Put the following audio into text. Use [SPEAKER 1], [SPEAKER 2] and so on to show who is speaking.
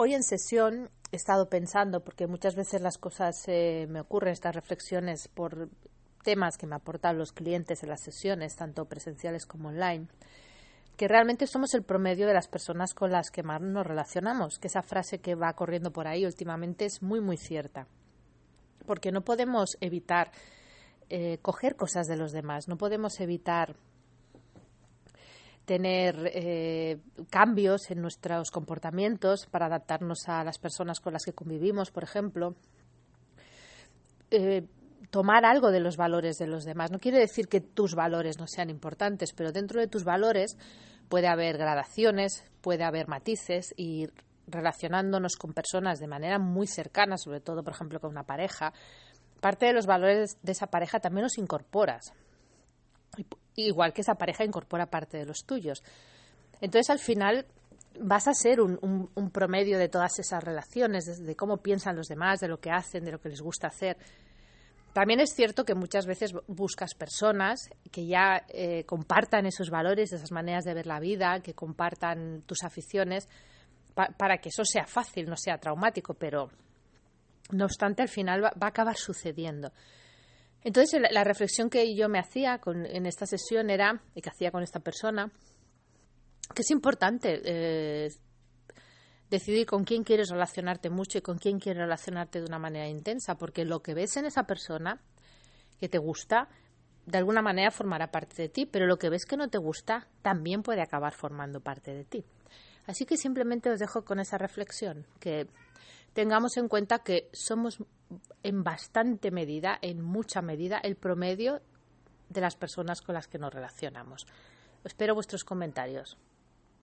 [SPEAKER 1] hoy en sesión he estado pensando, porque muchas veces las cosas eh, me ocurren, estas reflexiones por temas que me aportan los clientes en las sesiones, tanto presenciales como online, que realmente somos el promedio de las personas con las que más nos relacionamos, que esa frase que va corriendo por ahí últimamente es muy, muy cierta, porque no podemos evitar eh, coger cosas de los demás, no podemos evitar tener eh, cambios en nuestros comportamientos para adaptarnos a las personas con las que convivimos, por ejemplo. Eh, tomar algo de los valores de los demás. No quiere decir que tus valores no sean importantes, pero dentro de tus valores puede haber gradaciones, puede haber matices y relacionándonos con personas de manera muy cercana, sobre todo, por ejemplo, con una pareja, parte de los valores de esa pareja también los incorporas igual que esa pareja incorpora parte de los tuyos. Entonces, al final, vas a ser un, promedio de todas esas relaciones, de, cómo piensan los demás, de lo que hacen, de lo que les gusta hacer. También es cierto que muchas veces buscas personas que ya eh, compartan esos valores, esas maneras de ver la vida, que compartan tus aficiones, para que eso sea fácil, no sea traumático, pero no obstante, al final va a acabar sucediendo. Entonces, la, reflexión que yo me hacía en esta sesión era, y que hacía con esta persona, que es importante eh, decidir con quién quieres relacionarte mucho y con quién quieres relacionarte de una manera intensa, porque lo que ves en esa persona que te gusta, de alguna manera formará parte de ti, pero lo que ves que no te gusta también puede acabar formando parte de ti. Así que simplemente os dejo con esa reflexión, que tengamos en cuenta que somos en bastante medida, en mucha medida, el promedio de las personas con las que nos relacionamos. Espero vuestros comentarios.